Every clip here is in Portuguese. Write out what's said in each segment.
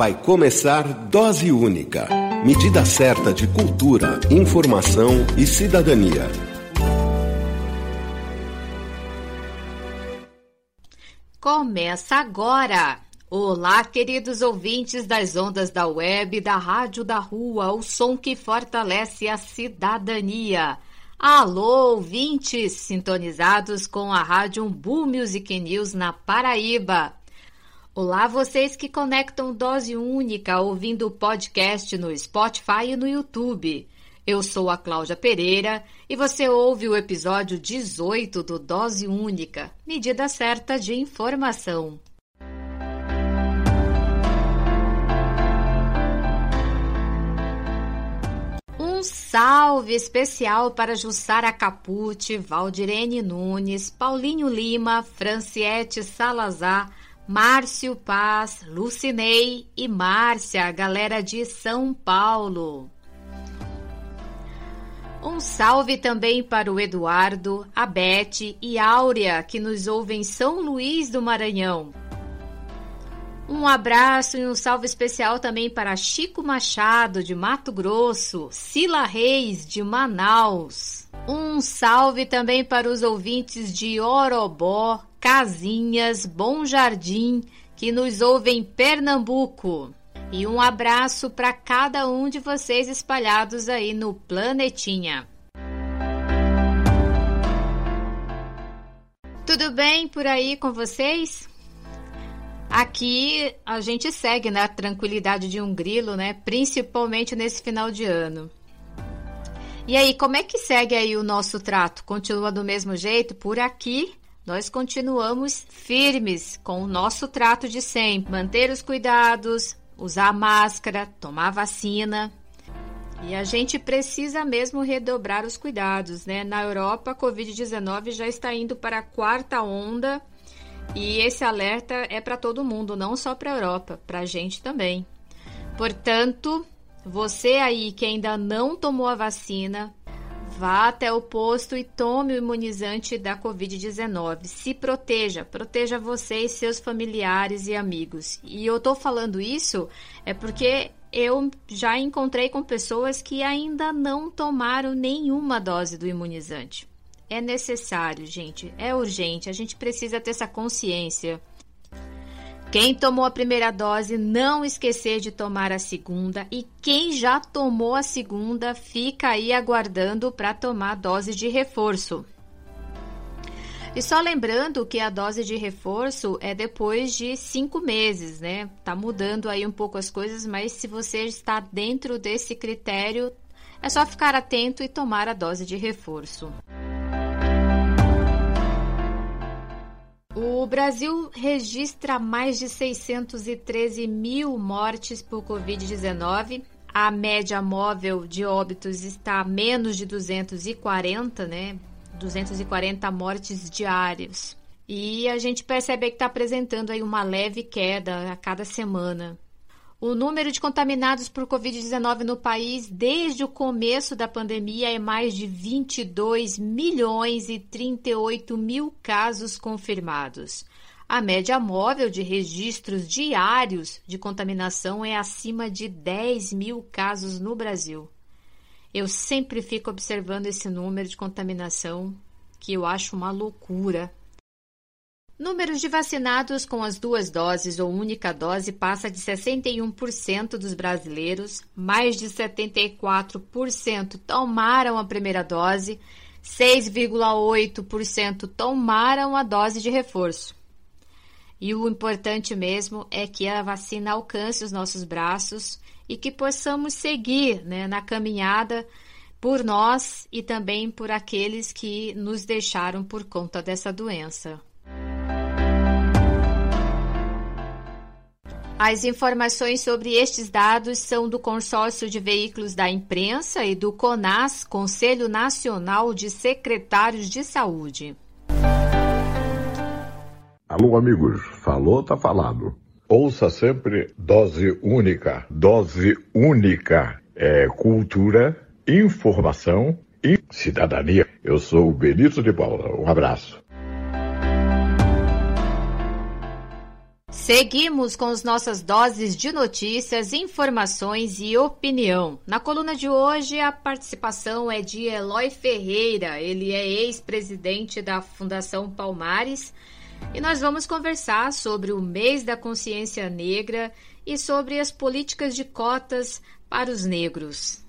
Vai começar Dose Única. Medida certa de cultura, informação e cidadania. Começa agora! Olá, queridos ouvintes das ondas da web, da rádio da rua, o som que fortalece a cidadania. Alô, ouvintes sintonizados com a rádio Umbu Music News na Paraíba. Olá, vocês que conectam Dose Única ouvindo o podcast no Spotify e no YouTube. Eu sou a Cláudia Pereira e você ouve o episódio 18 do Dose Única, medida certa de informação. Um salve especial para Jussara Capucci, Valdirene Nunes, Paulinho Lima, Franciete Salazar, Márcio Paz, Lucinei e Márcia, galera de São Paulo. Um salve também para o Eduardo, a Bete e Áurea, que nos ouvem em São Luís do Maranhão. Um abraço e um salve especial também para Chico Machado, de Mato Grosso, Sila Reis, de Manaus. Um salve também para os ouvintes de Orobó, Casinhas, Bom Jardim, que nos ouvem em Pernambuco. E um abraço para cada um de vocês espalhados aí no planetinha. Tudo bem por aí com vocês? Aqui a gente segue na tranquilidade de um grilo, né? Principalmente nesse final de ano. E aí, como é que segue aí o nosso trato? Continua do mesmo jeito? Por aqui, nós continuamos firmes com o nosso trato de sempre. Manter os cuidados, usar máscara, tomar vacina. E a gente precisa mesmo redobrar os cuidados, né? Na Europa, a Covid-19 já está indo para a quarta onda e esse alerta é para todo mundo, não só para a Europa, para a gente também. Portanto, você aí que ainda não tomou a vacina, vá até o posto e tome o imunizante da Covid-19. Se proteja, proteja você e seus familiares e amigos. E eu tô falando isso é porque eu já encontrei com pessoas que ainda não tomaram nenhuma dose do imunizante. É necessário, gente, é urgente, a gente precisa ter essa consciência. Quem tomou a primeira dose, não esquecer de tomar a segunda. E quem já tomou a segunda, fica aí aguardando para tomar a dose de reforço. E só lembrando que a dose de reforço é depois de cinco meses, né? Tá mudando aí um pouco as coisas, mas se você está dentro desse critério, é só ficar atento e tomar a dose de reforço. O Brasil registra mais de 613 mil mortes por Covid-19. A média móvel de óbitos está a menos de 240, né? 240 mortes diárias. E a gente percebe que está apresentando aí uma leve queda a cada semana. O número de contaminados por Covid-19 no país desde o começo da pandemia é mais de 22 milhões e 38 mil casos confirmados. A média móvel de registros diários de contaminação é acima de 10 mil casos no Brasil. Eu sempre fico observando esse número de contaminação, que eu acho uma loucura. Números de vacinados com as duas doses ou única dose passa de 61% dos brasileiros, mais de 74% tomaram a primeira dose, 6,8% tomaram a dose de reforço. E o importante mesmo é que a vacina alcance os nossos braços e que possamos seguir né, na caminhada por nós e também por aqueles que nos deixaram por conta dessa doença. As informações sobre estes dados são do Consórcio de Veículos da Imprensa e do CONAS, Conselho Nacional de Secretários de Saúde. Alô, amigos. Falou, tá falado. Ouça sempre dose única. Dose única é cultura, informação e cidadania. Eu sou o Benito de Paula. Um abraço. Seguimos com as nossas doses de notícias, informações e opinião. Na coluna de hoje, a participação é de Eloy Ferreira. Ele é ex-presidente da Fundação Palmares. E nós vamos conversar sobre o mês da consciência negra e sobre as políticas de cotas para os negros.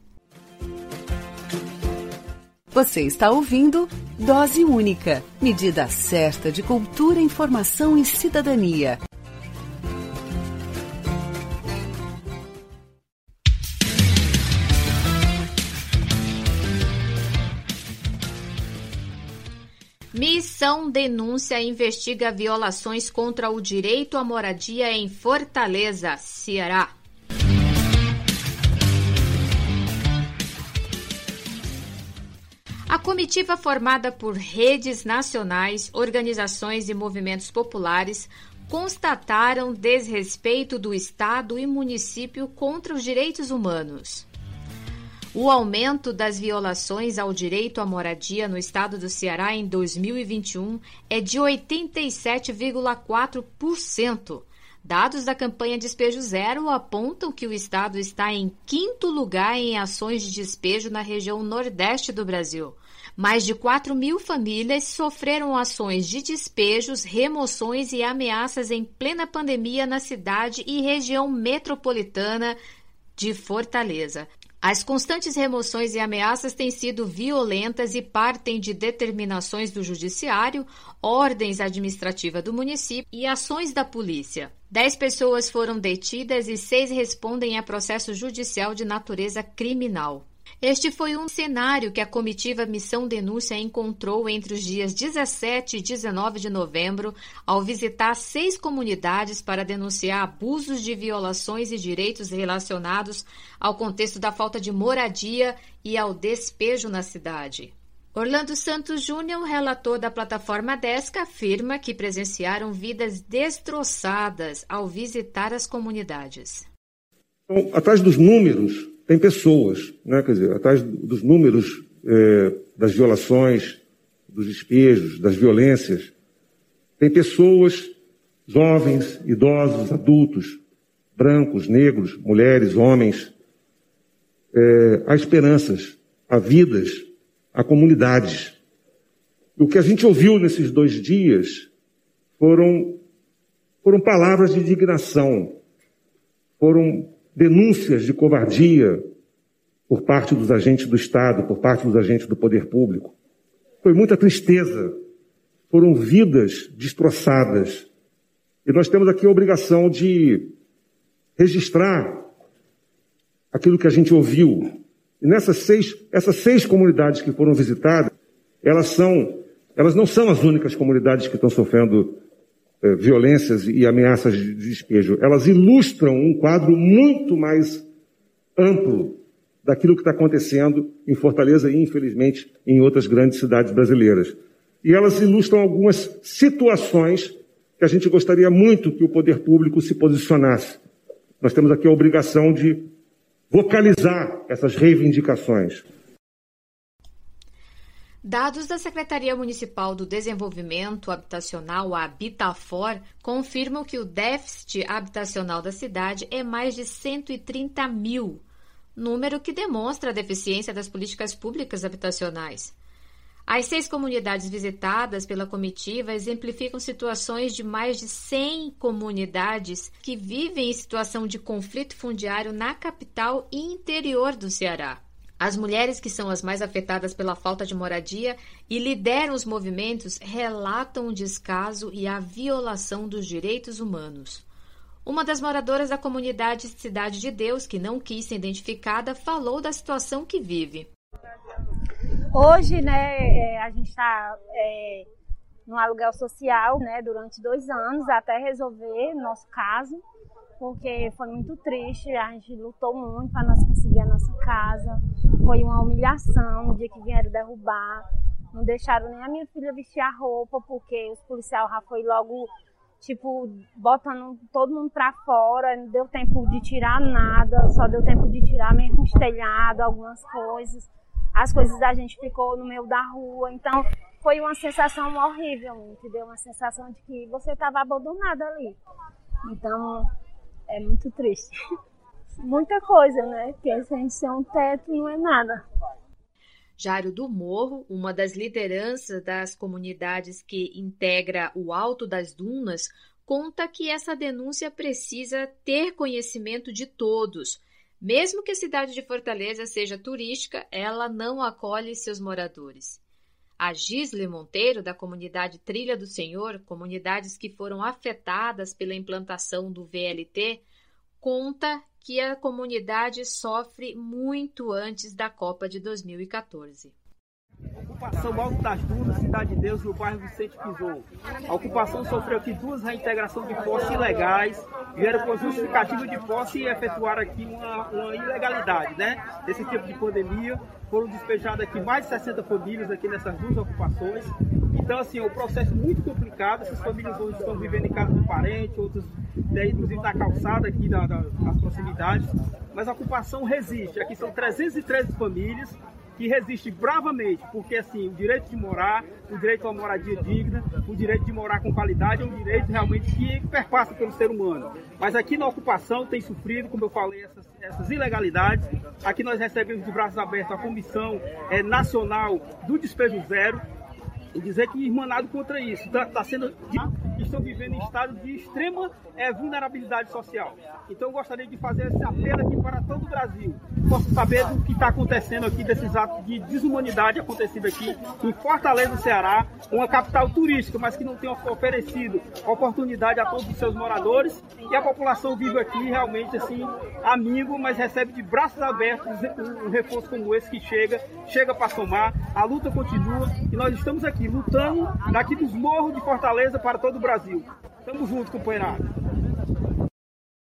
Você está ouvindo Dose Única medida certa de cultura, informação e cidadania. Missão Denúncia investiga violações contra o direito à moradia em Fortaleza, Ceará. A comitiva formada por redes nacionais, organizações e movimentos populares constataram desrespeito do Estado e município contra os direitos humanos. O aumento das violações ao direito à moradia no estado do Ceará em 2021 é de 87,4%. Dados da campanha Despejo Zero apontam que o estado está em quinto lugar em ações de despejo na região nordeste do Brasil. Mais de 4 mil famílias sofreram ações de despejos, remoções e ameaças em plena pandemia na cidade e região metropolitana de Fortaleza. As constantes remoções e ameaças têm sido violentas e partem de determinações do Judiciário, ordens administrativas do município e ações da polícia. Dez pessoas foram detidas e seis respondem a processo judicial de natureza criminal. Este foi um cenário que a comitiva Missão Denúncia encontrou entre os dias 17 e 19 de novembro, ao visitar seis comunidades para denunciar abusos de violações e direitos relacionados ao contexto da falta de moradia e ao despejo na cidade. Orlando Santos Júnior, relator da plataforma Desca, afirma que presenciaram vidas destroçadas ao visitar as comunidades. Então, atrás dos números, tem pessoas, né? quer dizer, atrás dos números é, das violações, dos despejos, das violências, tem pessoas, jovens, idosos, adultos, brancos, negros, mulheres, homens, é, há esperanças, há vidas, há comunidades. O que a gente ouviu nesses dois dias foram, foram palavras de indignação, foram denúncias de covardia por parte dos agentes do Estado, por parte dos agentes do poder público. Foi muita tristeza. Foram vidas destroçadas. E nós temos aqui a obrigação de registrar aquilo que a gente ouviu. E nessas seis, essas seis comunidades que foram visitadas, elas são, elas não são as únicas comunidades que estão sofrendo violências e ameaças de despejo, elas ilustram um quadro muito mais amplo daquilo que está acontecendo em Fortaleza e, infelizmente, em outras grandes cidades brasileiras. E elas ilustram algumas situações que a gente gostaria muito que o poder público se posicionasse. Nós temos aqui a obrigação de vocalizar essas reivindicações. Dados da Secretaria Municipal do Desenvolvimento Habitacional, a Habitafor, confirmam que o déficit habitacional da cidade é mais de 130 mil, número que demonstra a deficiência das políticas públicas habitacionais. As seis comunidades visitadas pela comitiva exemplificam situações de mais de 100 comunidades que vivem em situação de conflito fundiário na capital e interior do Ceará. As mulheres que são as mais afetadas pela falta de moradia e lideram os movimentos relatam o descaso e a violação dos direitos humanos. Uma das moradoras da comunidade Cidade de Deus, que não quis ser identificada, falou da situação que vive. Hoje, né, é, a gente está é, no aluguel social, né, durante dois anos, até resolver nosso caso, porque foi muito triste, a gente lutou muito para nós conseguir a nossa casa, foi uma humilhação no dia que vieram derrubar. Não deixaram nem a minha filha vestir a roupa, porque os policiais já foi logo, tipo, botando todo mundo pra fora. Não deu tempo de tirar nada, só deu tempo de tirar mesmo os telhados, algumas coisas. As coisas da gente ficou no meio da rua. Então, foi uma sensação horrível, entendeu? Uma sensação de que você estava abandonada ali. Então, é muito triste. Muita coisa, né? Porque sem ser um teto não é nada. Jário do Morro, uma das lideranças das comunidades que integra o Alto das Dunas, conta que essa denúncia precisa ter conhecimento de todos. Mesmo que a cidade de Fortaleza seja turística, ela não acolhe seus moradores. A Gisle Monteiro, da comunidade Trilha do Senhor, comunidades que foram afetadas pela implantação do VLT, conta que a comunidade sofre muito antes da Copa de 2014. Ocupação Alto das Dunas, Cidade de Deus, no bairro Vicente Pisou. A ocupação sofreu aqui duas reintegrações de posse ilegais, vieram com justificativa de posse e efetuaram aqui uma, uma ilegalidade, né? Desse tipo de pandemia. Foram despejadas aqui mais de 60 famílias aqui nessas duas ocupações. Então, assim, é um processo muito complicado. Essas famílias hoje estão vivendo em casa do parente, outras, né, inclusive na calçada aqui da, da, das proximidades. Mas a ocupação resiste. Aqui são 313 famílias que resiste bravamente, porque assim, o direito de morar, o direito a uma moradia digna, o direito de morar com qualidade é um direito realmente que perpassa pelo ser humano. Mas aqui na ocupação tem sofrido, como eu falei, essas, essas ilegalidades. Aqui nós recebemos de braços abertos a Comissão é, Nacional do Despejo Zero, e dizer que irmanado contra isso. Está tá sendo estão vivendo em estado de extrema é, vulnerabilidade social. Então eu gostaria de fazer esse apelo aqui para todo o Brasil. Posso saber do que está acontecendo aqui, desses atos de desumanidade acontecido aqui em Fortaleza, Ceará, uma capital turística, mas que não tem oferecido oportunidade a todos os seus moradores. E a população vive aqui realmente assim, amigo, mas recebe de braços abertos um reforço como esse que chega, chega para somar. A luta continua e nós estamos aqui lutando daqui dos morros de Fortaleza para todo o Brasil. Brasil. Tamo junto, companheirada.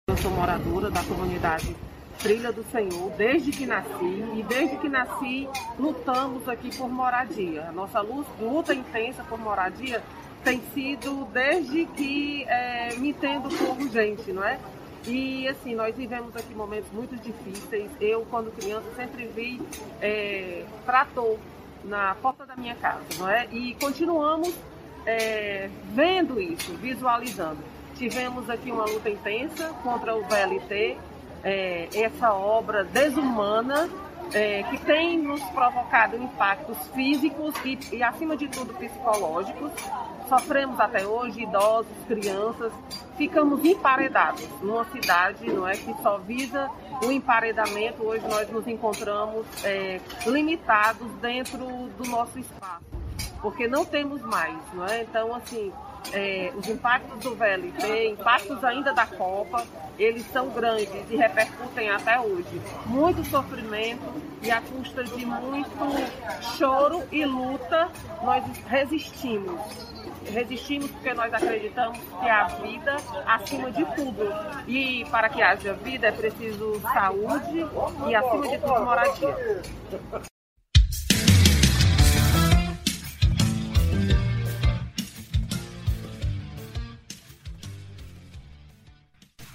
Eu sou moradora da comunidade Trilha do Senhor desde que nasci e desde que nasci lutamos aqui por moradia. A nossa luta intensa por moradia tem sido desde que é, me entendo como gente, não é? E assim, nós vivemos aqui momentos muito difíceis. Eu, quando criança, sempre vi é, trator na porta da minha casa, não é? E continuamos é, vendo isso, visualizando. Tivemos aqui uma luta intensa contra o VLT, é, essa obra desumana é, que tem nos provocado impactos físicos e, e, acima de tudo, psicológicos. Sofremos até hoje, idosos, crianças, ficamos emparedados numa cidade não é, que só visa o emparedamento. Hoje nós nos encontramos é, limitados dentro do nosso espaço porque não temos mais, não é? Então, assim, é, os impactos do VLT, impactos ainda da Copa, eles são grandes e repercutem até hoje. Muito sofrimento e à custa de muito choro e luta, nós resistimos. Resistimos porque nós acreditamos que a vida acima de tudo. E para que haja vida é preciso saúde e acima de tudo moradia.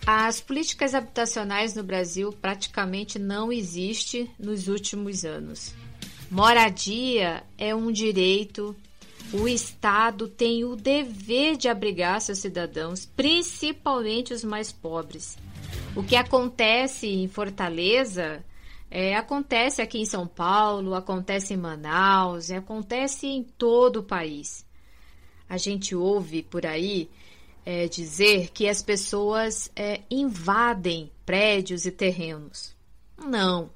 As políticas habitacionais no Brasil praticamente não existem nos últimos anos. Moradia é um direito, o Estado tem o dever de abrigar seus cidadãos, principalmente os mais pobres. O que acontece em Fortaleza é, acontece aqui em São Paulo, acontece em Manaus, acontece em todo o país. A gente ouve por aí é, dizer que as pessoas é, invadem prédios e terrenos. Não.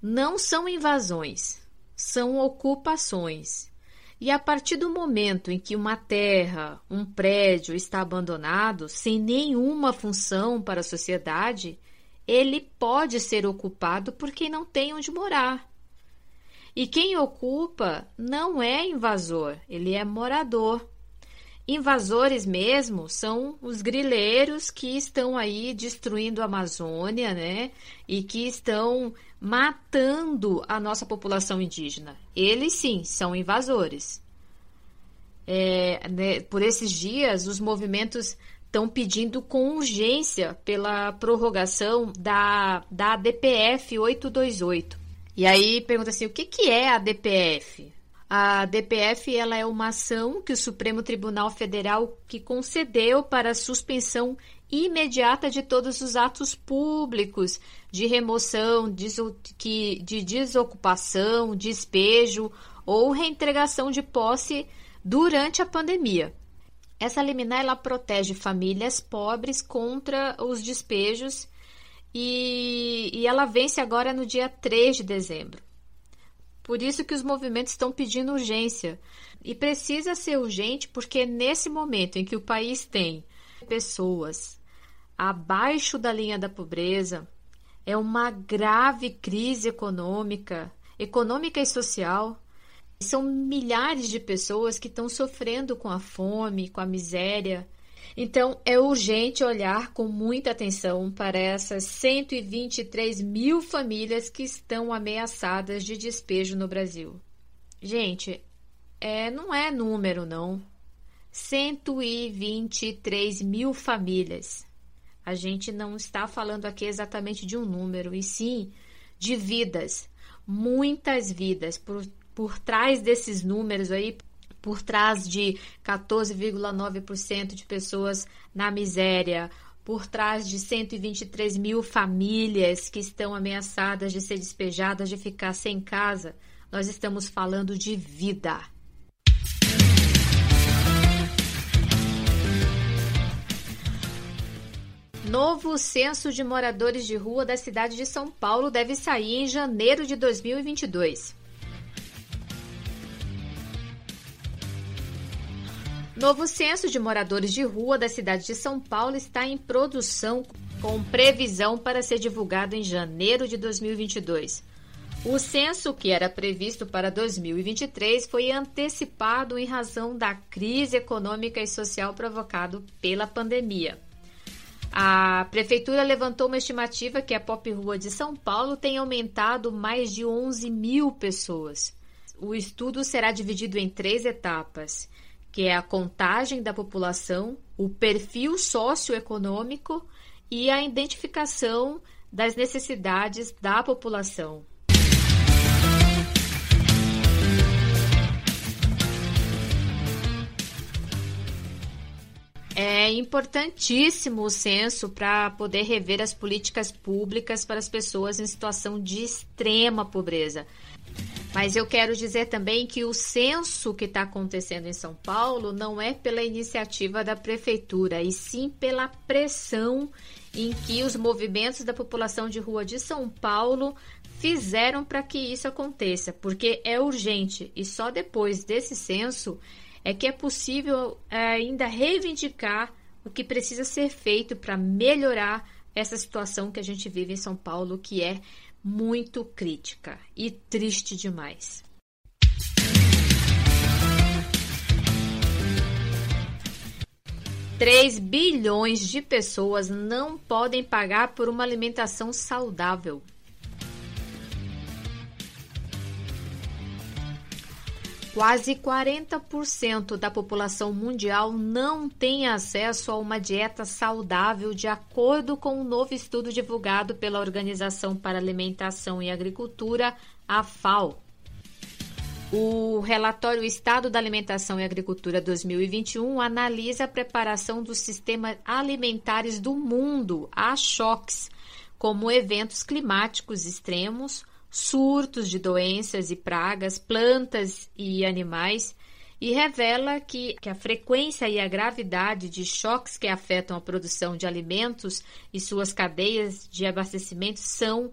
Não são invasões, são ocupações. E a partir do momento em que uma terra, um prédio está abandonado, sem nenhuma função para a sociedade, ele pode ser ocupado por quem não tem onde morar. E quem ocupa não é invasor, ele é morador. Invasores mesmo são os grileiros que estão aí destruindo a Amazônia, né? E que estão matando a nossa população indígena. Eles sim são invasores. É, né, por esses dias, os movimentos estão pedindo com urgência pela prorrogação da, da DPF 828. E aí pergunta assim: o que, que é a DPF? A DPF ela é uma ação que o Supremo Tribunal Federal que concedeu para a suspensão imediata de todos os atos públicos de remoção, de desocupação, despejo ou reintegração de posse durante a pandemia. Essa liminar ela protege famílias pobres contra os despejos e, e ela vence agora no dia 3 de dezembro. Por isso que os movimentos estão pedindo urgência. E precisa ser urgente porque nesse momento em que o país tem pessoas abaixo da linha da pobreza, é uma grave crise econômica, econômica e social. São milhares de pessoas que estão sofrendo com a fome, com a miséria, então, é urgente olhar com muita atenção para essas 123 mil famílias que estão ameaçadas de despejo no Brasil. Gente, é, não é número, não. 123 mil famílias. A gente não está falando aqui exatamente de um número, e sim de vidas. Muitas vidas. Por, por trás desses números aí por trás de 14,9% de pessoas na miséria, por trás de 123 mil famílias que estão ameaçadas de ser despejadas, de ficar sem casa, nós estamos falando de vida. Novo censo de moradores de rua da cidade de São Paulo deve sair em janeiro de 2022. Novo censo de moradores de rua da cidade de São Paulo está em produção com previsão para ser divulgado em janeiro de 2022. O censo, que era previsto para 2023, foi antecipado em razão da crise econômica e social provocada pela pandemia. A prefeitura levantou uma estimativa que a Pop Rua de São Paulo tem aumentado mais de 11 mil pessoas. O estudo será dividido em três etapas que é a contagem da população, o perfil socioeconômico e a identificação das necessidades da população. É importantíssimo o censo para poder rever as políticas públicas para as pessoas em situação de extrema pobreza. Mas eu quero dizer também que o censo que está acontecendo em São Paulo não é pela iniciativa da prefeitura, e sim pela pressão em que os movimentos da população de rua de São Paulo fizeram para que isso aconteça, porque é urgente. E só depois desse censo é que é possível é, ainda reivindicar o que precisa ser feito para melhorar essa situação que a gente vive em São Paulo, que é muito crítica e triste demais. Três bilhões de pessoas não podem pagar por uma alimentação saudável. Quase 40% da população mundial não tem acesso a uma dieta saudável, de acordo com um novo estudo divulgado pela Organização para Alimentação e Agricultura, a FAO. O relatório Estado da Alimentação e Agricultura 2021 analisa a preparação dos sistemas alimentares do mundo a choques, como eventos climáticos extremos surtos de doenças e pragas, plantas e animais, e revela que, que, a frequência e a gravidade de choques que afetam a produção de alimentos e suas cadeias de abastecimento são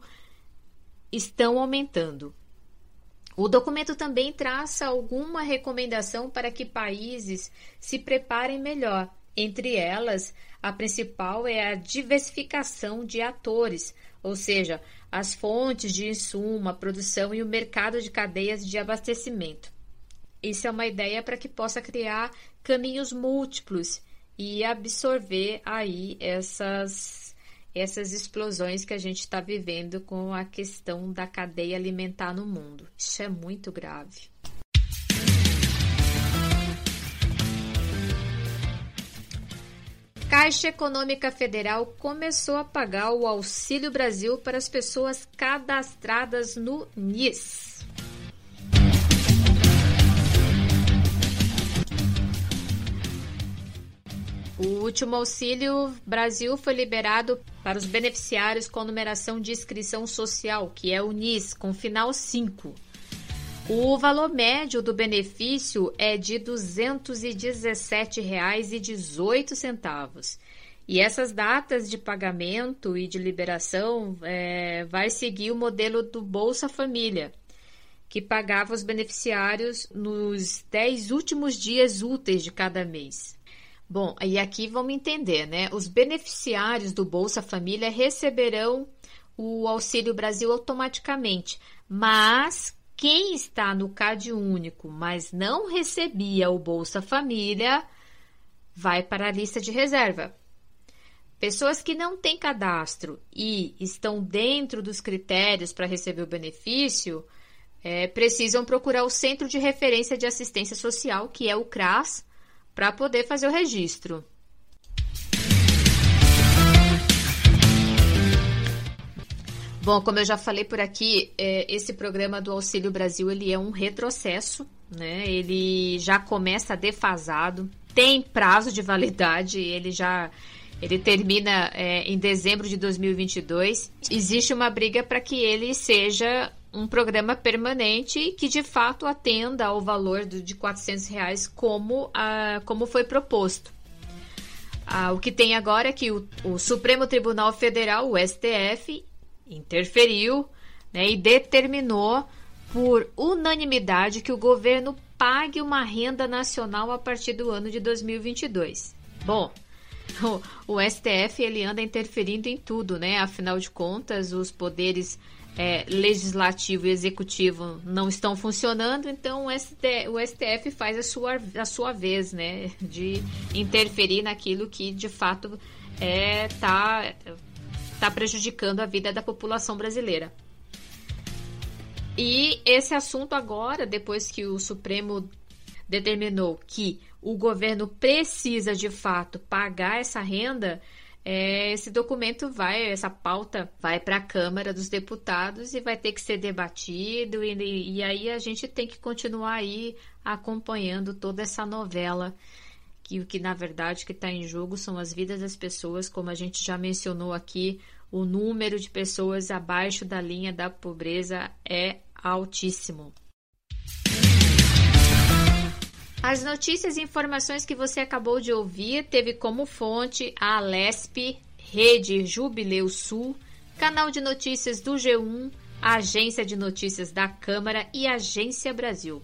estão aumentando. O documento também traça alguma recomendação para que países se preparem melhor. Entre elas, a principal é a diversificação de atores, ou seja, as fontes de insumo, a produção e o mercado de cadeias de abastecimento. Isso é uma ideia para que possa criar caminhos múltiplos e absorver aí essas essas explosões que a gente está vivendo com a questão da cadeia alimentar no mundo. Isso é muito grave. Caixa Econômica Federal começou a pagar o Auxílio Brasil para as pessoas cadastradas no NIS. O último Auxílio Brasil foi liberado para os beneficiários com numeração de inscrição social, que é o NIS, com final 5. O valor médio do benefício é de R$ 217,18. E essas datas de pagamento e de liberação é, vai seguir o modelo do Bolsa Família, que pagava os beneficiários nos 10 últimos dias úteis de cada mês. Bom, e aqui vamos entender, né? Os beneficiários do Bolsa Família receberão o Auxílio Brasil automaticamente, mas quem está no CAD único, mas não recebia o Bolsa Família, vai para a lista de reserva. Pessoas que não têm cadastro e estão dentro dos critérios para receber o benefício é, precisam procurar o Centro de Referência de Assistência Social, que é o CRAS, para poder fazer o registro. Bom, como eu já falei por aqui, é, esse programa do Auxílio Brasil ele é um retrocesso, né? Ele já começa defasado, tem prazo de validade, ele já ele termina é, em dezembro de 2022. Existe uma briga para que ele seja um programa permanente que de fato atenda ao valor de 400 reais como, a, como foi proposto. Ah, o que tem agora é que o, o, Supremo Tribunal Federal, o STF, interferiu né, e determinou por unanimidade que o governo pague uma renda nacional a partir do ano de 2022. Bom, o, o STF ele anda interferindo em tudo, né? Afinal de contas, os poderes é, legislativo e executivo não estão funcionando, então o, STF, o STF faz a sua, a sua vez, né? De interferir naquilo que de fato é, tá, tá prejudicando a vida da população brasileira. E esse assunto agora, depois que o Supremo determinou que o governo precisa de fato pagar essa renda, é, esse documento vai, essa pauta vai para a Câmara dos Deputados e vai ter que ser debatido, e, e aí a gente tem que continuar aí acompanhando toda essa novela que o que na verdade que está em jogo são as vidas das pessoas, como a gente já mencionou aqui, o número de pessoas abaixo da linha da pobreza é altíssimo. As notícias e informações que você acabou de ouvir teve como fonte a Alesp, Rede Jubileu Sul, canal de notícias do G1, a Agência de Notícias da Câmara e Agência Brasil.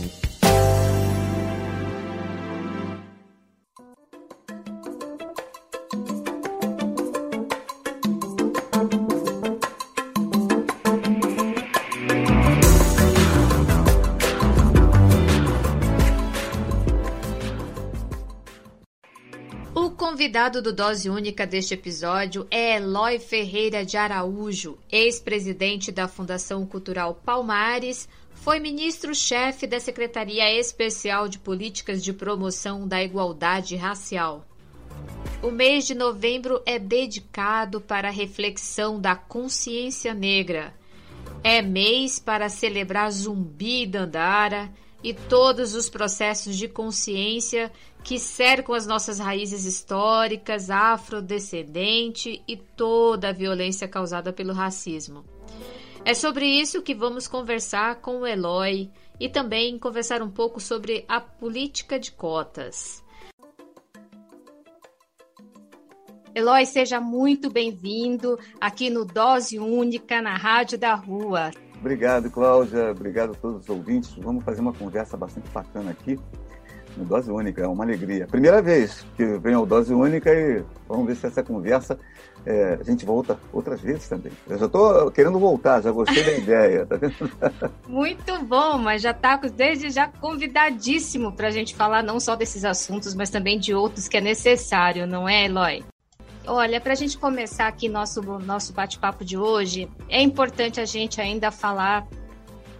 Convidado do Dose Única deste episódio é Eloy Ferreira de Araújo, ex-presidente da Fundação Cultural Palmares, foi ministro-chefe da Secretaria Especial de Políticas de Promoção da Igualdade Racial. O mês de novembro é dedicado para a reflexão da consciência negra. É mês para celebrar Zumbi Dandara e todos os processos de consciência que cercam as nossas raízes históricas, afrodescendente e toda a violência causada pelo racismo. É sobre isso que vamos conversar com o Eloy e também conversar um pouco sobre a política de cotas. Eloy, seja muito bem-vindo aqui no Dose Única na Rádio da Rua. Obrigado, Cláudia. Obrigado a todos os ouvintes. Vamos fazer uma conversa bastante bacana aqui Dose única, é uma alegria. Primeira vez que venho ao Dose Única e vamos ver se essa conversa é, a gente volta outras vezes também. Eu já estou querendo voltar, já gostei da ideia. Tá Muito bom, mas já está desde já convidadíssimo para a gente falar não só desses assuntos, mas também de outros que é necessário, não é, Eloy? Olha, para a gente começar aqui nosso, nosso bate-papo de hoje, é importante a gente ainda falar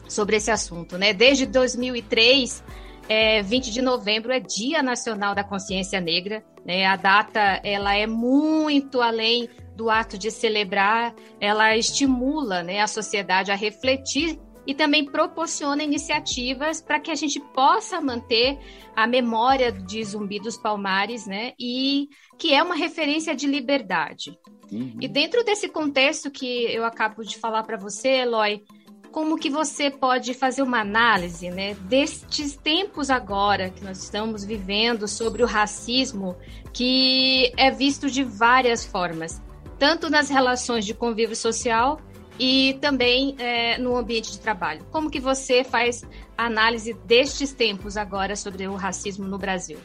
sobre esse assunto, né? Desde 2003 é, 20 de novembro é Dia Nacional da Consciência Negra. Né? A data ela é muito além do ato de celebrar, ela estimula né, a sociedade a refletir e também proporciona iniciativas para que a gente possa manter a memória de Zumbi dos Palmares, né? E que é uma referência de liberdade. Uhum. E dentro desse contexto que eu acabo de falar para você, Eloy, como que você pode fazer uma análise, né, destes tempos agora que nós estamos vivendo sobre o racismo, que é visto de várias formas, tanto nas relações de convívio social e também é, no ambiente de trabalho. Como que você faz a análise destes tempos agora sobre o racismo no Brasil?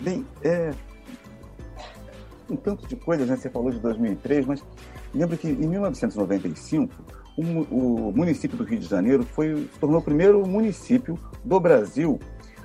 Bem, é um tanto de coisas, né? Você falou de 2003, mas lembro que em 1995 o, o município do Rio de Janeiro foi se tornou o primeiro município do Brasil,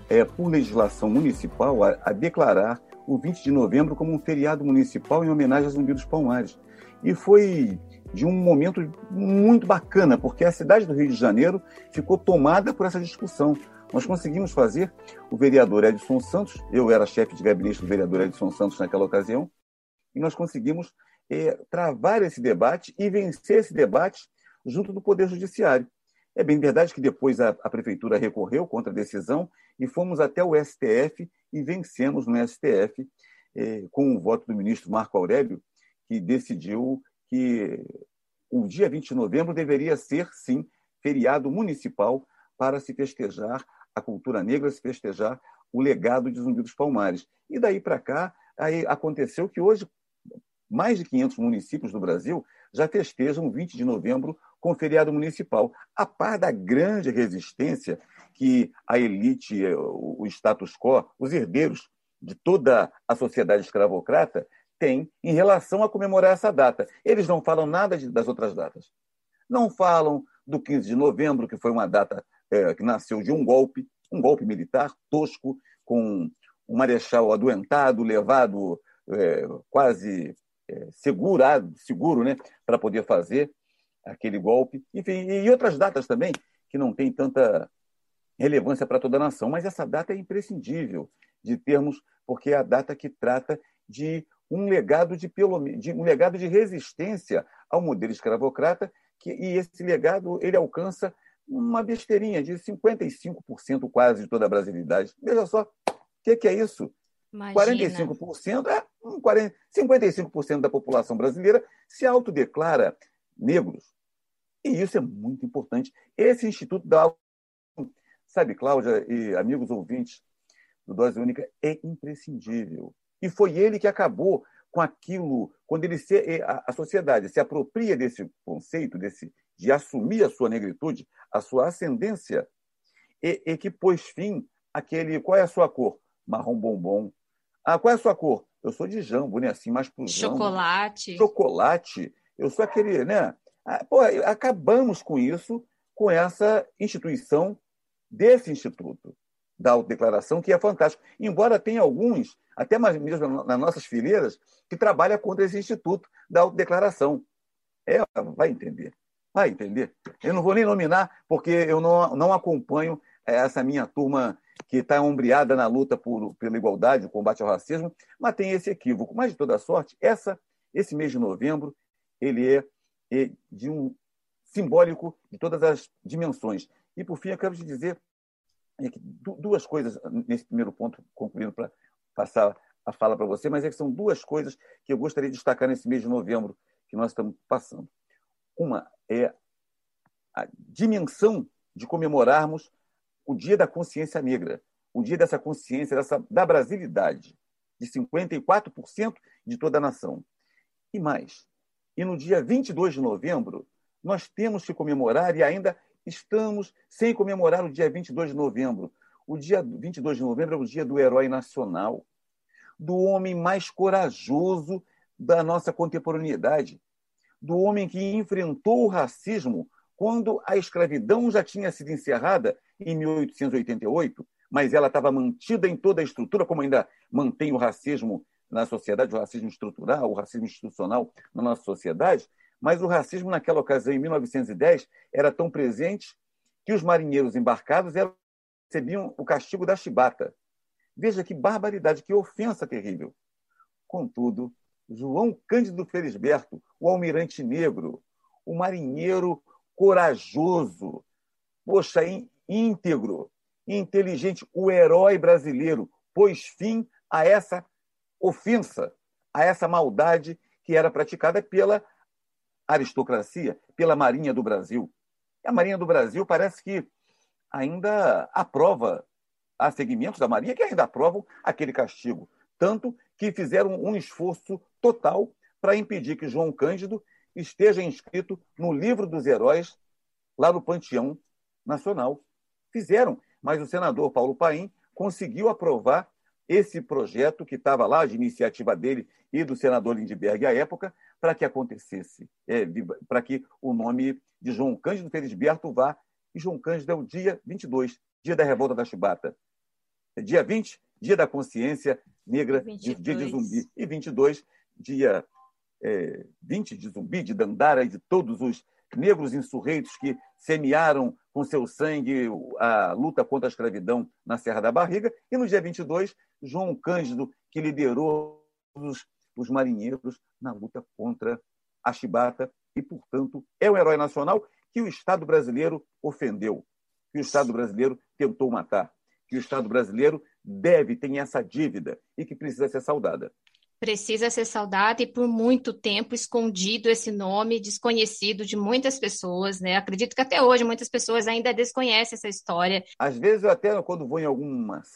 é, por legislação municipal, a, a declarar o 20 de novembro como um feriado municipal em homenagem a Zumbi dos Palmares. E foi de um momento muito bacana, porque a cidade do Rio de Janeiro ficou tomada por essa discussão. Nós conseguimos fazer, o vereador Edson Santos, eu era chefe de gabinete do vereador Edson Santos naquela ocasião, e nós conseguimos é, travar esse debate e vencer esse debate junto do Poder Judiciário. É bem verdade que depois a, a Prefeitura recorreu contra a decisão e fomos até o STF e vencemos no STF é, com o voto do ministro Marco Aurélio, que decidiu que o dia 20 de novembro deveria ser, sim, feriado municipal para se festejar a cultura negra, se festejar o legado de Zumbi dos Palmares. E daí para cá, aí aconteceu que hoje mais de 500 municípios do Brasil já festejam 20 de novembro com feriado municipal, a par da grande resistência que a elite, o status quo, os herdeiros de toda a sociedade escravocrata tem em relação a comemorar essa data. Eles não falam nada de, das outras datas. Não falam do 15 de novembro, que foi uma data é, que nasceu de um golpe, um golpe militar tosco, com um marechal adoentado, levado é, quase é, segurado, seguro né, para poder fazer aquele golpe. Enfim, e outras datas também que não têm tanta relevância para toda a nação. Mas essa data é imprescindível de termos, porque é a data que trata de um legado de, de, um legado de resistência ao modelo escravocrata, que, e esse legado ele alcança uma besteirinha de 55% quase de toda a brasilidade. Veja só, o que, que, é isso? Imagina. 45% é um 40, 55% da população brasileira se autodeclara negros. E isso é muito importante. Esse Instituto da Sabe, Cláudia e amigos ouvintes do Dose Única, é imprescindível. E foi ele que acabou com aquilo, quando ele se, eh, a, a sociedade se apropria desse conceito, desse, de assumir a sua negritude, a sua ascendência, e, e que pôs fim àquele. Qual é a sua cor? Marrom bombom. Ah, qual é a sua cor? Eu sou de jambo, né? Assim, mais pro jambo. Chocolate. Chocolate. Eu sou aquele, né? Ah, pô, acabamos com isso, com essa instituição desse instituto da autodeclaração, que é fantástico. Embora tenha alguns, até mesmo nas nossas fileiras, que trabalham contra esse instituto da autodeclaração. É, vai entender. Vai entender. Eu não vou nem nominar, porque eu não, não acompanho essa minha turma que está ombreada na luta por, pela igualdade, o combate ao racismo, mas tem esse equívoco. Mas, de toda sorte, essa, esse mês de novembro ele é, é de um simbólico de todas as dimensões. E, por fim, eu quero te dizer duas coisas nesse primeiro ponto, concluindo para passar a fala para você, mas é que são duas coisas que eu gostaria de destacar nesse mês de novembro que nós estamos passando. Uma é a dimensão de comemorarmos o Dia da Consciência Negra, o dia dessa consciência, dessa, da brasilidade, de 54% de toda a nação. E mais, e no dia 22 de novembro, nós temos que comemorar e ainda estamos sem comemorar o dia 22 de novembro. O dia 22 de novembro é o dia do herói nacional, do homem mais corajoso da nossa contemporaneidade, do homem que enfrentou o racismo quando a escravidão já tinha sido encerrada em 1888, mas ela estava mantida em toda a estrutura, como ainda mantém o racismo na sociedade, o racismo estrutural, o racismo institucional na nossa sociedade. Mas o racismo, naquela ocasião, em 1910, era tão presente que os marinheiros embarcados recebiam o castigo da chibata. Veja que barbaridade, que ofensa terrível. Contudo, João Cândido Felisberto, o almirante negro, o marinheiro corajoso, poxa, íntegro, inteligente, o herói brasileiro, pôs fim a essa ofensa, a essa maldade que era praticada pela aristocracia, pela Marinha do Brasil. E a Marinha do Brasil parece que ainda aprova, há segmentos da Marinha que ainda aprovam aquele castigo. Tanto que fizeram um esforço total para impedir que João Cândido esteja inscrito no livro dos heróis lá no Panteão Nacional. Fizeram, mas o senador Paulo Paim conseguiu aprovar esse projeto que estava lá, de iniciativa dele e do senador Lindbergh à época, para que acontecesse, é, para que o nome de João Cândido Felisberto vá. E João Cândido é o dia 22, dia da revolta da Chibata. É dia 20, dia da consciência negra, 22. dia de zumbi. E 22, dia é, 20 de zumbi, de Dandara e de todos os negros insurreitos que semearam com seu sangue a luta contra a escravidão na Serra da Barriga. E no dia 22, João Cândido, que liderou os, os marinheiros na luta contra a chibata e, portanto, é um herói nacional que o Estado brasileiro ofendeu, que o Estado brasileiro tentou matar, que o Estado brasileiro deve, tem essa dívida e que precisa ser saudada precisa ser saudado e por muito tempo escondido esse nome desconhecido de muitas pessoas, né? Acredito que até hoje muitas pessoas ainda desconhecem essa história. Às vezes eu até quando vou em algumas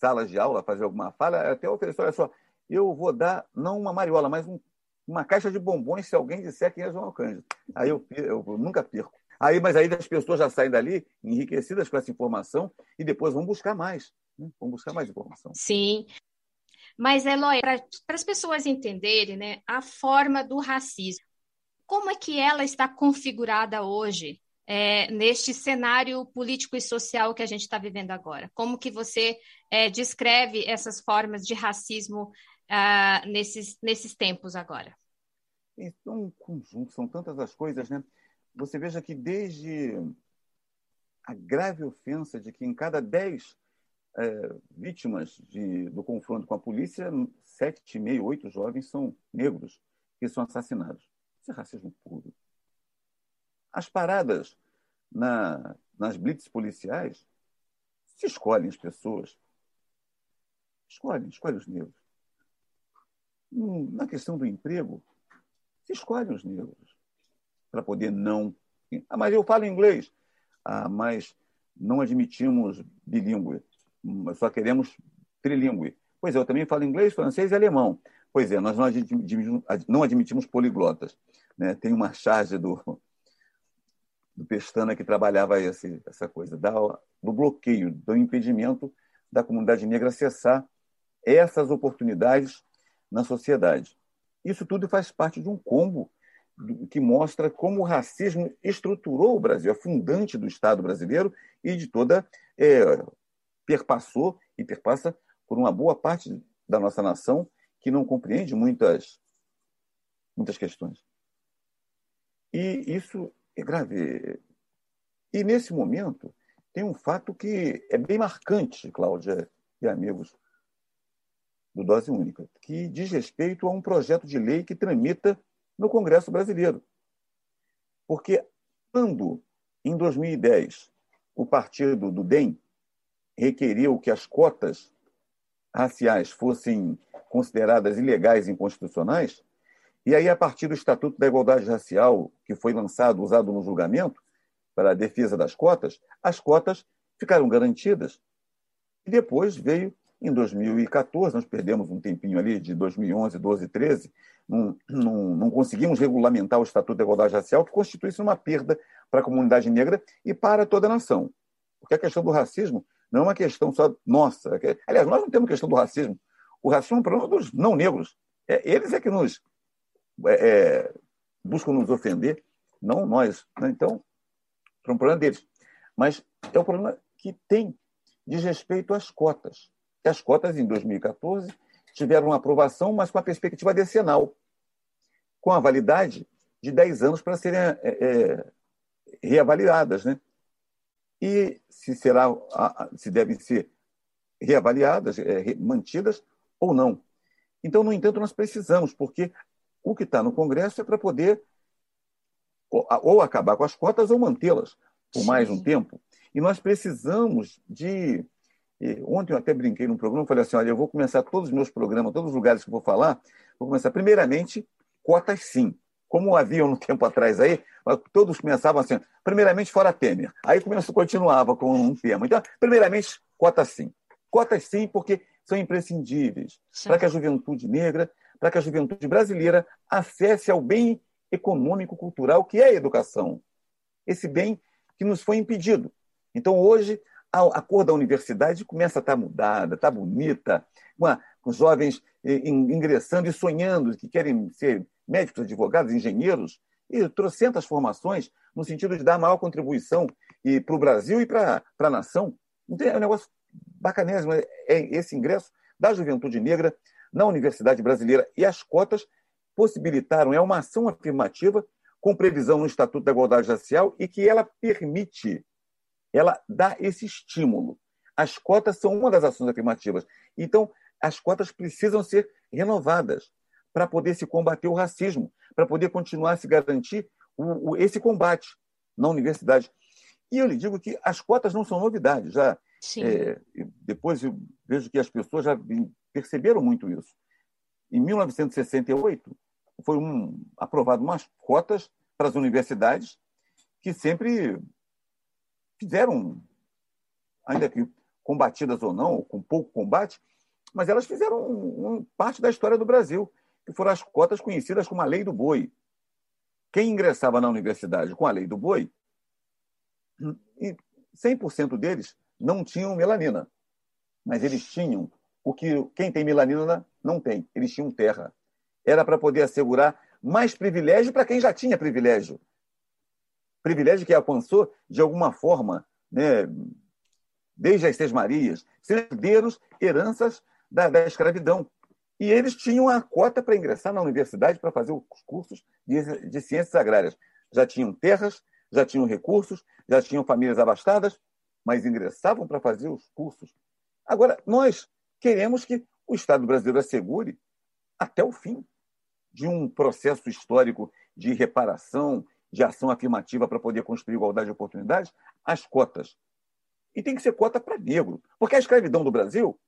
salas de aula fazer alguma fala, eu até ofereço, olha só, eu vou dar não uma mariola, mas um, uma caixa de bombons se alguém disser quem é João Cândido. Aí eu, eu, eu nunca perco. Aí, mas aí as pessoas já saem dali enriquecidas com essa informação e depois vão buscar mais. Né? Vão buscar mais informação. Sim. Mas, Eloy, para as pessoas entenderem né, a forma do racismo, como é que ela está configurada hoje é, neste cenário político e social que a gente está vivendo agora? Como que você é, descreve essas formas de racismo ah, nesses, nesses tempos agora? É um conjunto, são tantas as coisas, né? Você veja que desde a grave ofensa de que em cada dez é, vítimas de, do confronto com a polícia, sete, meio, oito jovens são negros que são assassinados. Isso é racismo puro. As paradas na, nas blitz policiais se escolhem as pessoas. Escolhem, escolhem os negros. Na questão do emprego, se escolhem os negros para poder não. Ah, mas eu falo inglês. Ah, mas não admitimos bilíngue só queremos trilingüe. Pois é, eu também falo inglês, francês e alemão. Pois é, nós não admitimos, não admitimos poliglotas. Né? Tem uma charge do, do Pestana que trabalhava esse, essa coisa, da, do bloqueio, do impedimento da comunidade negra acessar essas oportunidades na sociedade. Isso tudo faz parte de um combo que mostra como o racismo estruturou o Brasil, é fundante do Estado brasileiro e de toda é, perpassou e perpassa por uma boa parte da nossa nação que não compreende muitas, muitas questões. E isso é grave. E nesse momento, tem um fato que é bem marcante, Cláudia e amigos do Dose Única, que diz respeito a um projeto de lei que tramita no Congresso Brasileiro. Porque quando, em 2010, o partido do DEM requeriu que as cotas raciais fossem consideradas ilegais e inconstitucionais, e aí, a partir do Estatuto da Igualdade Racial, que foi lançado, usado no julgamento, para a defesa das cotas, as cotas ficaram garantidas. E depois veio, em 2014, nós perdemos um tempinho ali, de 2011, 12, 13, não, não, não conseguimos regulamentar o Estatuto da Igualdade Racial, que constitui-se uma perda para a comunidade negra e para toda a nação. Porque a questão do racismo não é uma questão só nossa. É aliás, nós não temos questão do racismo. O racismo é um problema dos não negros. É, eles é que nos é, é, buscam nos ofender, não nós. Né? Então, é um problema deles. Mas é um problema que tem diz respeito às cotas. E as cotas, em 2014, tiveram aprovação, mas com a perspectiva decenal, com a validade de 10 anos para serem é, é, reavaliadas. Né? e se será se devem ser reavaliadas, é, mantidas ou não. Então, no entanto, nós precisamos, porque o que está no Congresso é para poder ou acabar com as cotas ou mantê-las por Sim. mais um tempo. E nós precisamos de. Ontem eu até brinquei num programa, falei assim: olha, eu vou começar todos os meus programas, todos os lugares que eu vou falar, vou começar primeiramente cotas sim. Como havia um tempo atrás aí, todos começavam assim, primeiramente fora Temer. Aí começou, continuava com um tema. Então, primeiramente, cotas sim. Cotas sim, porque são imprescindíveis para que a juventude negra, para que a juventude brasileira acesse ao bem econômico, cultural, que é a educação. Esse bem que nos foi impedido. Então, hoje, a, a cor da universidade começa a estar mudada, está bonita, uma, com jovens eh, ingressando e sonhando, que querem ser médicos, advogados, engenheiros, e trocentas formações no sentido de dar maior contribuição para o Brasil e para a nação. Então, é um negócio bacanésimo é, é esse ingresso da juventude negra na Universidade Brasileira e as cotas possibilitaram, é uma ação afirmativa com previsão no Estatuto da Igualdade Racial e que ela permite, ela dá esse estímulo. As cotas são uma das ações afirmativas. Então, as cotas precisam ser renovadas para poder se combater o racismo, para poder continuar a se garantir o, o, esse combate na universidade. E eu lhe digo que as cotas não são novidade. Já é, depois eu vejo que as pessoas já perceberam muito isso. Em 1968 foi um, aprovado umas cotas para as universidades que sempre fizeram, ainda que combatidas ou não, ou com pouco combate, mas elas fizeram um, um, parte da história do Brasil, que foram as cotas conhecidas como a Lei do Boi. Quem ingressava na universidade com a Lei do Boi, 100% deles não tinham melanina, mas eles tinham o que quem tem melanina não tem, eles tinham terra. Era para poder assegurar mais privilégio para quem já tinha privilégio. Privilégio que alcançou, de alguma forma, né, desde as Seis Marias, herdeiros, heranças da, da escravidão. E eles tinham a cota para ingressar na universidade para fazer os cursos de, de ciências agrárias. Já tinham terras, já tinham recursos, já tinham famílias abastadas, mas ingressavam para fazer os cursos. Agora, nós queremos que o Estado brasileiro assegure até o fim de um processo histórico de reparação, de ação afirmativa para poder construir igualdade de oportunidades, as cotas. E tem que ser cota para negro. Porque a escravidão do Brasil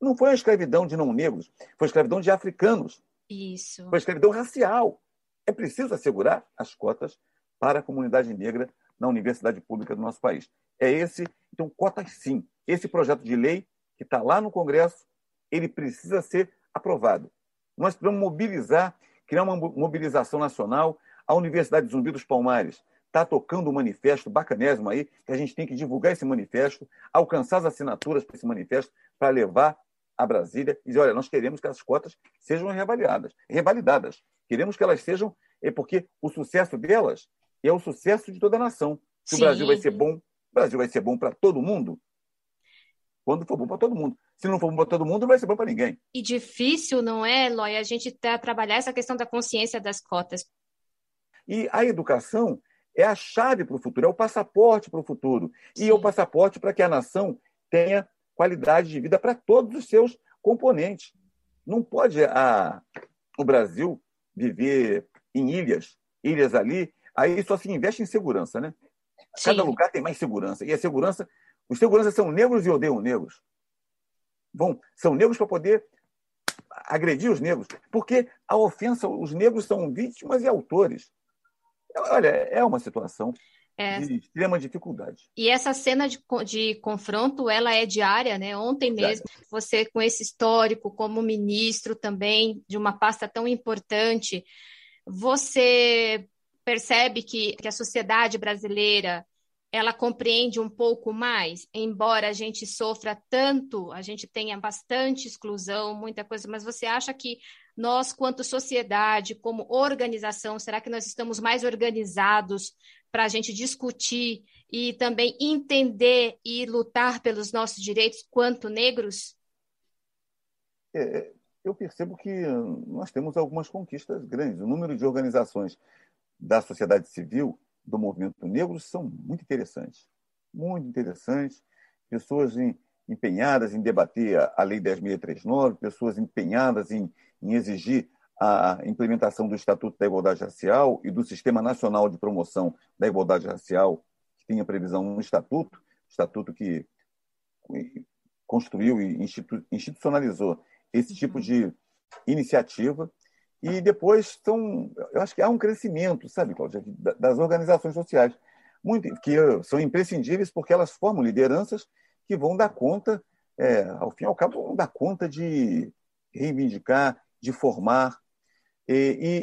não foi a escravidão de não negros, foi a escravidão de africanos. Isso. Foi a escravidão racial. É preciso assegurar as cotas para a comunidade negra na universidade pública do nosso país. É esse, então, cotas sim. Esse projeto de lei que está lá no Congresso, ele precisa ser aprovado. Nós precisamos mobilizar, criar uma mobilização nacional. A Universidade Zumbi dos Palmares está tocando um manifesto bacanésimo aí, que a gente tem que divulgar esse manifesto, alcançar as assinaturas para esse manifesto, para levar a Brasília e dizer, olha, nós queremos que as cotas sejam revalidadas, revalidadas. Queremos que elas sejam, é porque o sucesso delas é o sucesso de toda a nação. Se Sim. o Brasil vai ser bom, o Brasil vai ser bom para todo mundo, quando for bom para todo mundo. Se não for bom para todo mundo, não vai ser bom para ninguém. E difícil, não é, Lói, a gente tá, trabalhar essa questão da consciência das cotas. E a educação é a chave para o futuro, é o passaporte para o futuro. Sim. E é o passaporte para que a nação tenha qualidade de vida para todos os seus componentes. Não pode a, o Brasil viver em ilhas, ilhas ali, aí só se investe em segurança, né? Cada Sim. lugar tem mais segurança. E a segurança, os seguranças são negros e odeiam negros. Bom, são negros para poder agredir os negros, porque a ofensa, os negros são vítimas e autores. Olha, é uma situação é. de extrema dificuldade. E essa cena de, de confronto, ela é diária, né? Ontem mesmo, você com esse histórico como ministro também de uma pasta tão importante, você percebe que, que a sociedade brasileira ela compreende um pouco mais, embora a gente sofra tanto, a gente tenha bastante exclusão, muita coisa, mas você acha que nós, quanto sociedade, como organização, será que nós estamos mais organizados para a gente discutir e também entender e lutar pelos nossos direitos quanto negros? É, eu percebo que nós temos algumas conquistas grandes. O número de organizações da sociedade civil, do movimento negro, são muito interessantes. Muito interessantes. Pessoas em, empenhadas em debater a Lei 10.639, pessoas empenhadas em, em exigir a implementação do Estatuto da Igualdade Racial e do Sistema Nacional de Promoção da Igualdade Racial, que tinha previsão no Estatuto, estatuto que construiu e institucionalizou esse tipo de iniciativa. E depois são, eu acho que há um crescimento, sabe, Cláudia, das organizações sociais, muito, que são imprescindíveis porque elas formam lideranças que vão dar conta, é, ao fim e ao cabo, vão dar conta de reivindicar, de formar. E,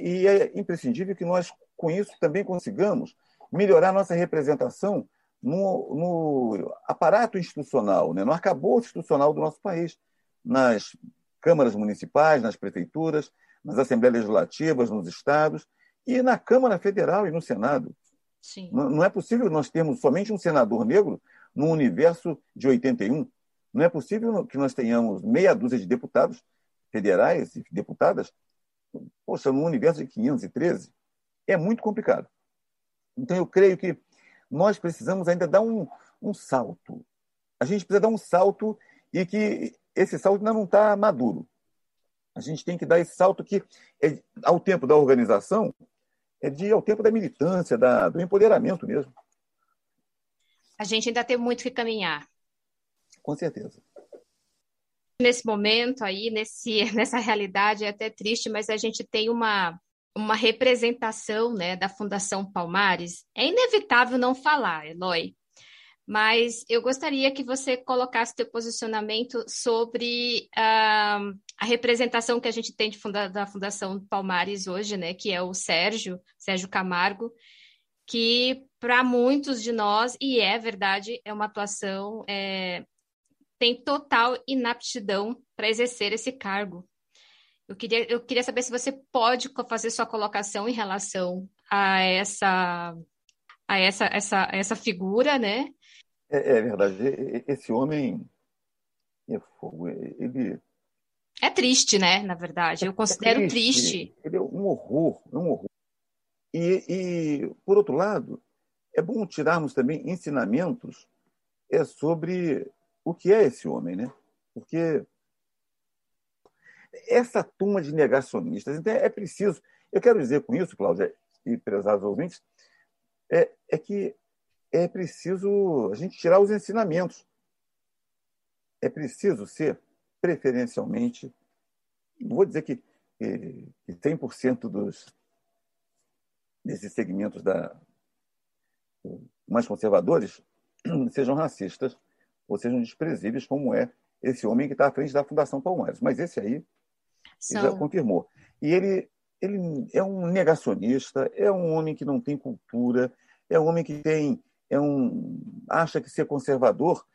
e, e é imprescindível que nós, com isso, também consigamos melhorar nossa representação no, no aparato institucional, né? no arcabouço institucional do nosso país, nas câmaras municipais, nas prefeituras, nas assembleias legislativas, nos estados e na Câmara Federal e no Senado. Sim. Não, é possível nós termos somente um senador negro no universo de 81. Não é possível que nós tenhamos meia dúzia de deputados federais e deputadas, poxa, no universo de 513. É muito complicado. Então, eu creio que nós precisamos ainda dar um, um salto. A gente precisa dar um salto e que esse salto ainda não está maduro. A gente tem que dar esse salto que, é, ao tempo da organização, é de, ao tempo da militância, da, do empoderamento mesmo. A gente ainda tem muito que caminhar. Com certeza. Nesse momento aí, nesse, nessa realidade, é até triste, mas a gente tem uma uma representação né, da Fundação Palmares, é inevitável não falar, Eloy, mas eu gostaria que você colocasse seu posicionamento sobre uh, a representação que a gente tem funda da Fundação Palmares hoje, né, que é o Sérgio, Sérgio Camargo, que para muitos de nós, e é verdade, é uma atuação, é, tem total inaptidão para exercer esse cargo. Eu queria, eu queria saber se você pode fazer sua colocação em relação a essa, a essa, essa, essa figura, né? É, é verdade. Esse homem é fogo. Ele é triste, né? Na verdade, eu é considero é triste, triste. Ele é um horror, é um horror. E, e, por outro lado, é bom tirarmos também ensinamentos é sobre o que é esse homem, né? Porque essa turma de negacionistas, então é preciso. Eu quero dizer com isso, Cláudia e prezados ouvintes, é, é que é preciso a gente tirar os ensinamentos. É preciso ser, preferencialmente, vou dizer que, que, que 100% dos, desses segmentos da, mais conservadores sejam racistas ou sejam desprezíveis, como é esse homem que está à frente da Fundação Palmares. Mas esse aí são... já confirmou. E ele, ele é um negacionista, é um homem que não tem cultura, é um homem que tem, é um, acha que ser conservador.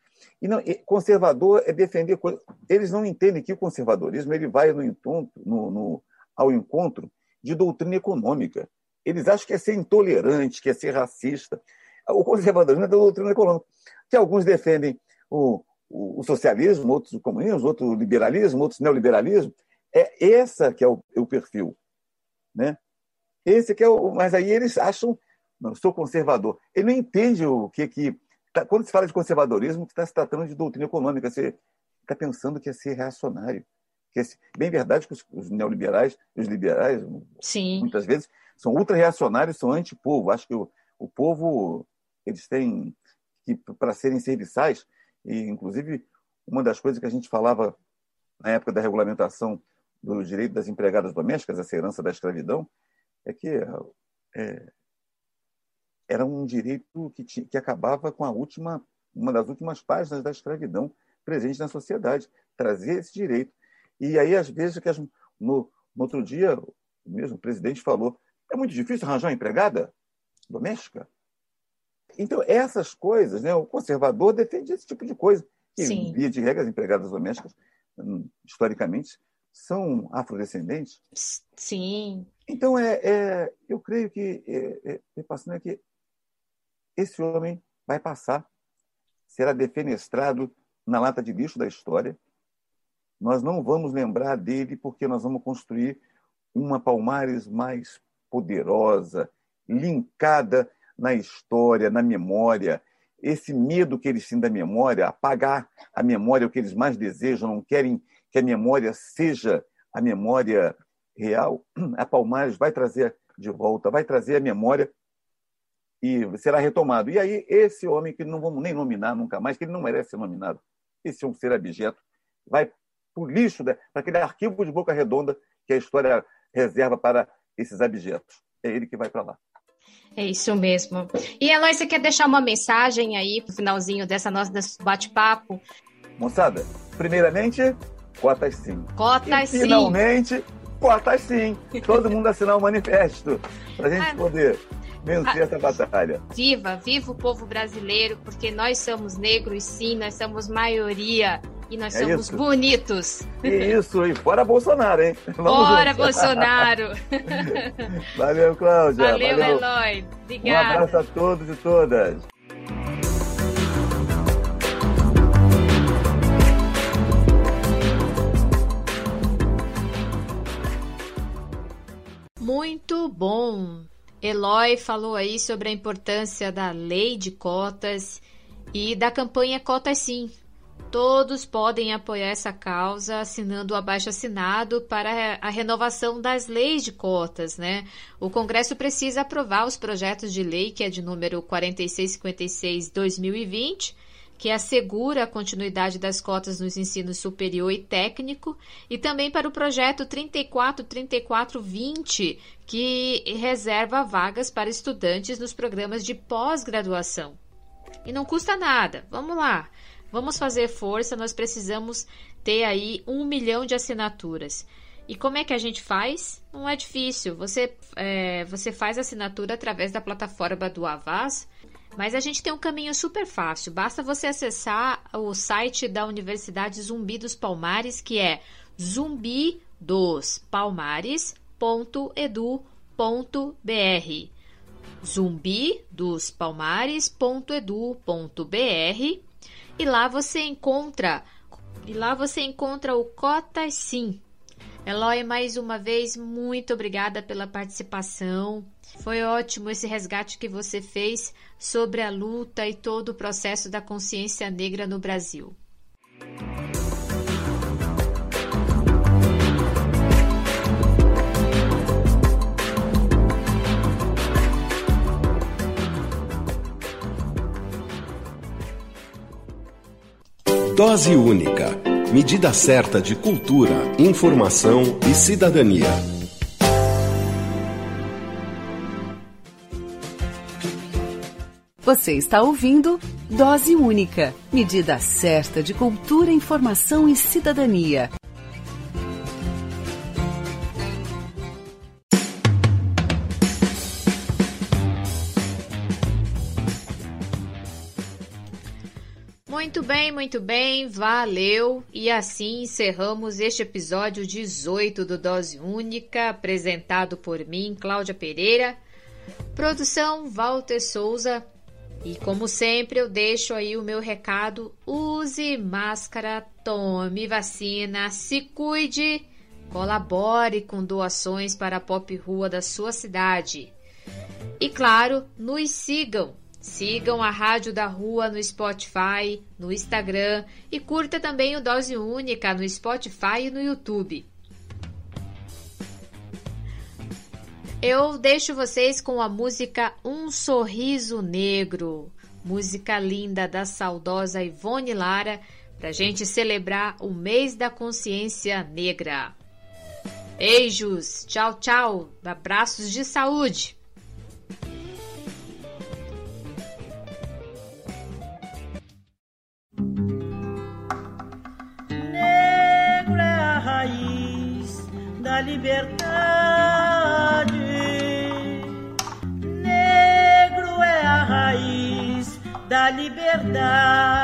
E não, conservador é defender coisas. Eles não entendem que o conservadorismo ele vai no, no, no, ao encontro de doutrina econômica. Eles acham que é ser intolerante, que é ser racista. O conservadorismo é da doutrina econômica. Que alguns defendem o, o, o socialismo, outros o comunismo, outros o liberalismo, outros o neoliberalismo. É essa que é o, é o perfil, né? Esse que é o, mas aí eles acham, não, sou conservador. Ele não entende o que que tá, quando se fala de conservadorismo, está se tratando de doutrina econômica. Você está pensando que é ser reacionário. Que é, bem verdade que os, os neoliberais, os liberais, Sim. muitas vezes são ultra-reacionários, são anti-povo. Acho que o, o povo eles têm que para serem serviçais e inclusive uma das coisas que a gente falava na época da regulamentação do direito das empregadas domésticas, essa herança da escravidão, é que é, era um direito que, que acabava com a última, uma das últimas páginas da escravidão presente na sociedade, trazer esse direito. E aí, às vezes, que as, no, no outro dia, o mesmo presidente falou: é muito difícil arranjar uma empregada doméstica. Então, essas coisas, né, o conservador defende esse tipo de coisa. Que, Sim. via de regra, as empregadas domésticas, hum, historicamente, são afrodescendentes? Sim. Então, é, é eu creio que, é, é, passando aqui, esse homem vai passar, será defenestrado na lata de lixo da história. Nós não vamos lembrar dele porque nós vamos construir uma Palmares mais poderosa, linkada na história, na memória, esse medo que eles têm da memória, apagar a memória, o que eles mais desejam, não querem que a memória seja a memória real, a Palmares vai trazer de volta, vai trazer a memória e será retomado. E aí, esse homem, que não vamos nem nominar nunca mais, que ele não merece ser nominado, esse é um ser abjeto, vai para o lixo, para aquele arquivo de boca redonda que a história reserva para esses abjetos. É ele que vai para lá. É isso mesmo. E Eloy, você quer deixar uma mensagem aí pro finalzinho dessa nossa bate-papo? Moçada, primeiramente, cotas sim. Cotas e, sim. Finalmente, cotas sim. Todo mundo assinar o um manifesto para a gente ah, poder vencer ah, essa batalha. Viva, viva o povo brasileiro, porque nós somos negros sim, nós somos maioria. E nós é somos isso. bonitos. Isso, e fora Bolsonaro, hein? Vamos fora juntos. Bolsonaro. Valeu, Cláudia. Valeu, Valeu. Eloy. Obrigada. Um abraço a todos e todas. Muito bom. Eloy falou aí sobre a importância da lei de cotas e da campanha Cotas Sim, Todos podem apoiar essa causa assinando o abaixo assinado para a renovação das leis de cotas, né? O Congresso precisa aprovar os projetos de lei que é de número 4656/2020, que assegura a continuidade das cotas nos ensinos superior e técnico, e também para o projeto 343420, que reserva vagas para estudantes nos programas de pós-graduação. E não custa nada. Vamos lá. Vamos fazer força, nós precisamos ter aí um milhão de assinaturas. E como é que a gente faz? Não é difícil. Você, é, você faz assinatura através da plataforma do Avaz, mas a gente tem um caminho super fácil. Basta você acessar o site da Universidade Zumbi dos Palmares, que é zumbidosPalmares.edu.br zumbidosPalmares.edu.br e lá você encontra e lá você encontra o Cotas Sim. Eloy, mais uma vez, muito obrigada pela participação. Foi ótimo esse resgate que você fez sobre a luta e todo o processo da consciência negra no Brasil. Dose única. Medida certa de cultura, informação e cidadania. Você está ouvindo Dose Única. Medida certa de cultura, informação e cidadania. Muito bem, muito bem, valeu. E assim encerramos este episódio 18 do Dose Única, apresentado por mim, Cláudia Pereira. Produção Walter Souza. E como sempre, eu deixo aí o meu recado: use máscara, tome vacina, se cuide, colabore com doações para a pop rua da sua cidade. E claro, nos sigam Sigam a Rádio da Rua no Spotify, no Instagram e curta também o Dose Única no Spotify e no YouTube. Eu deixo vocês com a música Um Sorriso Negro, música linda da saudosa Ivone Lara, para gente celebrar o mês da consciência negra. Beijos, tchau, tchau, abraços de saúde. Da liberdade. Negro é a raiz da liberdade.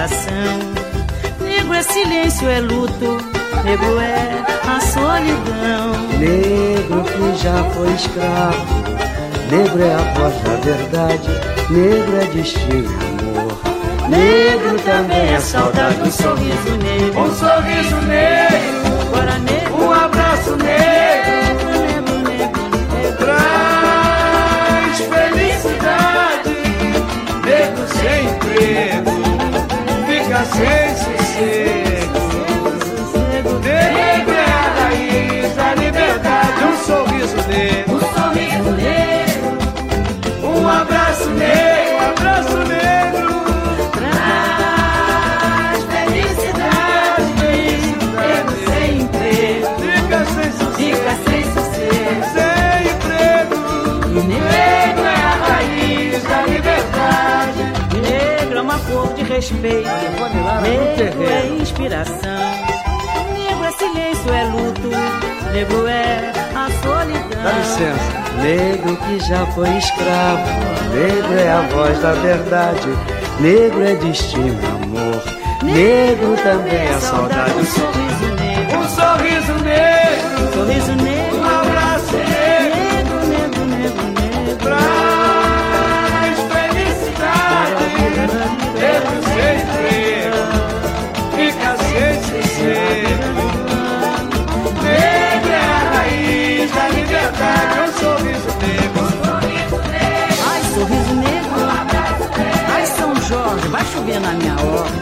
Inspiração. Negro é silêncio, é luto. Negro é a solidão. Negro que já foi escravo. Negro é a voz da verdade. Negro é destino e amor. Negro também é saudade, um sorriso negro. Um sorriso negro. Agora negro. Respeito. Negro é inspiração. Negro é silêncio, é luto. Negro é a solidão. Dá licença. Negro que já foi escravo. Negro é a voz da verdade. Negro é destino, amor. Negro também é saudade. Um sorriso negro. Um sorriso negro. Sorriso negro. 挺安苗哦。